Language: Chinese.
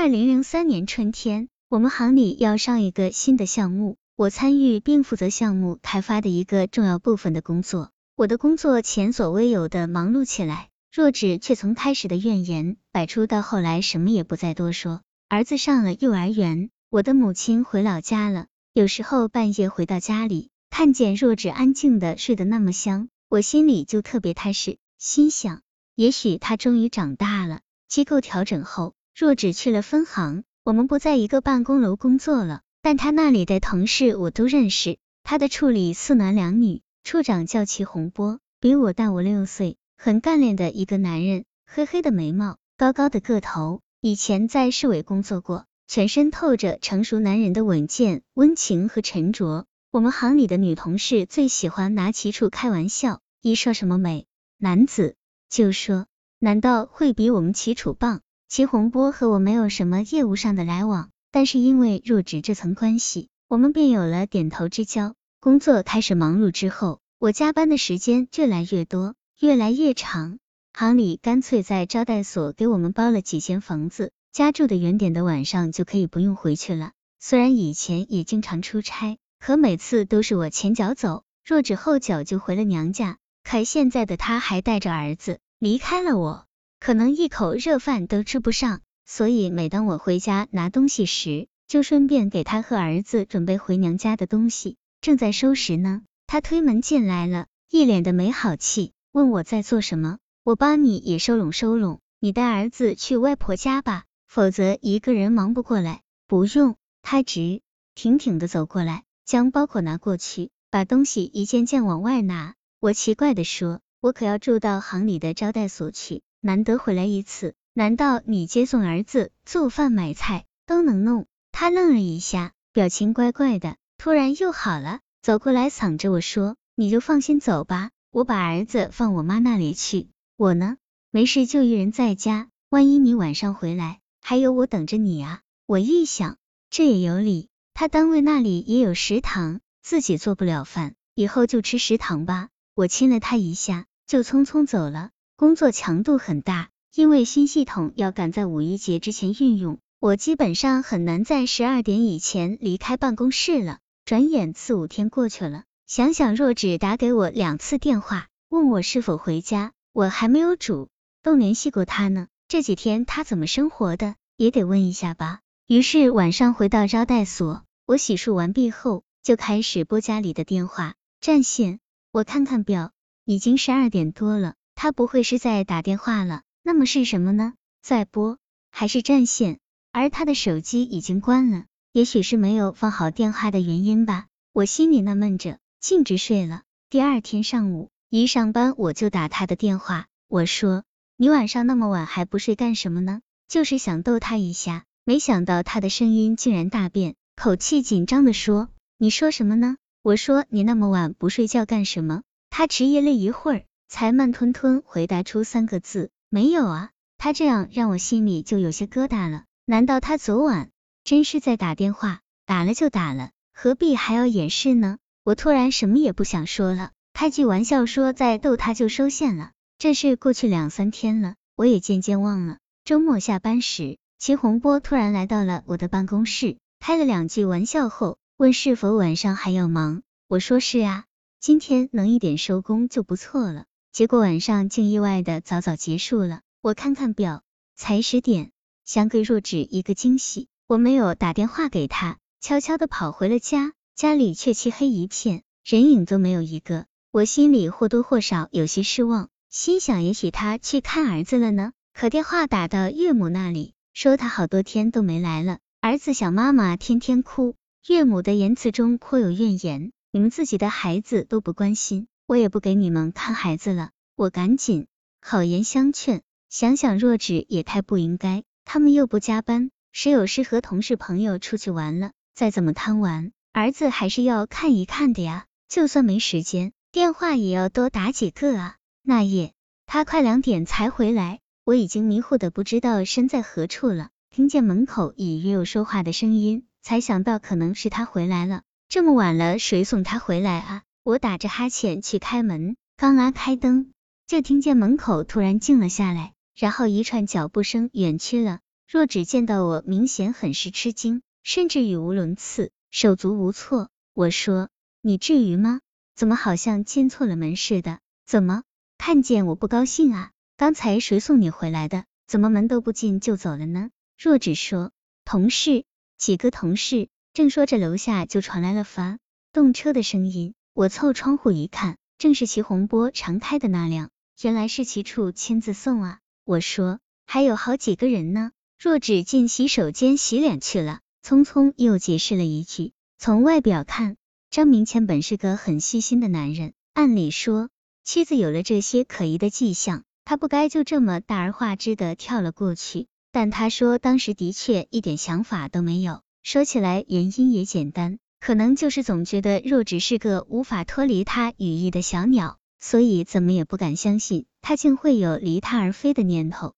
二零零三年春天，我们行里要上一个新的项目，我参与并负责项目开发的一个重要部分的工作。我的工作前所未有的忙碌起来，若芷却从开始的怨言摆出到后来什么也不再多说。儿子上了幼儿园，我的母亲回老家了，有时候半夜回到家里，看见若芷安静的睡得那么香，我心里就特别踏实，心想，也许他终于长大了。机构调整后。若只去了分行，我们不在一个办公楼工作了。但他那里的同事我都认识。他的处里四男两女，处长叫齐洪波，比我大五六岁，很干练的一个男人，黑黑的眉毛，高高的个头，以前在市委工作过，全身透着成熟男人的稳健、温情和沉着。我们行里的女同事最喜欢拿齐处开玩笑，一说什么美男子，就说难道会比我们齐楚棒？齐洪波和我没有什么业务上的来往，但是因为入职这层关系，我们便有了点头之交。工作开始忙碌之后，我加班的时间越来越多，越来越长。行里干脆在招待所给我们包了几间房子，家住的远点的晚上就可以不用回去了。虽然以前也经常出差，可每次都是我前脚走，若芷后脚就回了娘家。可现在的他还带着儿子离开了我。可能一口热饭都吃不上，所以每当我回家拿东西时，就顺便给他和儿子准备回娘家的东西。正在收拾呢，他推门进来了，一脸的没好气，问我在做什么。我帮你也收拢收拢，你带儿子去外婆家吧，否则一个人忙不过来。不用，他直挺挺的走过来，将包裹拿过去，把东西一件件往外拿。我奇怪的说，我可要住到行里的招待所去。难得回来一次，难道你接送儿子、做饭、买菜都能弄？他愣了一下，表情怪怪的，突然又好了，走过来搡着我说：“你就放心走吧，我把儿子放我妈那里去。我呢，没事就一人在家，万一你晚上回来，还有我等着你啊。”我一想，这也有理，他单位那里也有食堂，自己做不了饭，以后就吃食堂吧。我亲了他一下，就匆匆走了。工作强度很大，因为新系统要赶在五一节之前运用，我基本上很难在十二点以前离开办公室了。转眼四五天过去了，想想若芷打给我两次电话，问我是否回家，我还没有主动联系过他呢。这几天他怎么生活的，也得问一下吧。于是晚上回到招待所，我洗漱完毕后，就开始拨家里的电话占线。我看看表，已经十二点多了。他不会是在打电话了，那么是什么呢？在拨还是占线？而他的手机已经关了，也许是没有放好电话的原因吧。我心里纳闷着，径直睡了。第二天上午一上班我就打他的电话，我说你晚上那么晚还不睡干什么呢？就是想逗他一下。没想到他的声音竟然大变，口气紧张的说：“你说什么呢？”我说：“你那么晚不睡觉干什么？”他迟疑了一会儿。才慢吞吞回答出三个字：没有啊。他这样让我心里就有些疙瘩了。难道他昨晚真是在打电话？打了就打了，何必还要掩饰呢？我突然什么也不想说了，开句玩笑说再逗他就收线了。这事过去两三天了，我也渐渐忘了。周末下班时，齐洪波突然来到了我的办公室，开了两句玩笑后，问是否晚上还要忙。我说是啊，今天能一点收工就不错了。结果晚上竟意外的早早结束了。我看看表，才十点，想给若芷一个惊喜，我没有打电话给她，悄悄的跑回了家。家里却漆黑一片，人影都没有一个。我心里或多或少有些失望，心想也许他去看儿子了呢。可电话打到岳母那里，说他好多天都没来了，儿子想妈妈，天天哭。岳母的言辞中颇有怨言，你们自己的孩子都不关心。我也不给你们看孩子了，我赶紧好言相劝，想想若芷也太不应该，他们又不加班，谁有事和同事朋友出去玩了，再怎么贪玩，儿子还是要看一看的呀，就算没时间，电话也要多打几个啊。那夜他快两点才回来，我已经迷糊的不知道身在何处了，听见门口隐约有说话的声音，才想到可能是他回来了，这么晚了，谁送他回来啊？我打着哈欠去开门，刚拉开灯，就听见门口突然静了下来，然后一串脚步声远去了。若只见到我，明显很是吃惊，甚至语无伦次，手足无措。我说：“你至于吗？怎么好像进错了门似的？怎么看见我不高兴啊？刚才谁送你回来的？怎么门都不进就走了呢？”若只说：“同事，几个同事。”正说着，楼下就传来了发动车的声音。我凑窗户一看，正是齐洪波常开的那辆。原来是齐处亲自送啊！我说：“还有好几个人呢。”若只进洗手间洗脸去了，匆匆又解释了一句。从外表看，张明谦本是个很细心的男人。按理说，妻子有了这些可疑的迹象，他不该就这么大而化之的跳了过去。但他说当时的确一点想法都没有。说起来原因也简单，可能就是总觉得若只是个无法脱离他羽翼的小鸟，所以怎么也不敢相信他竟会有离他而飞的念头。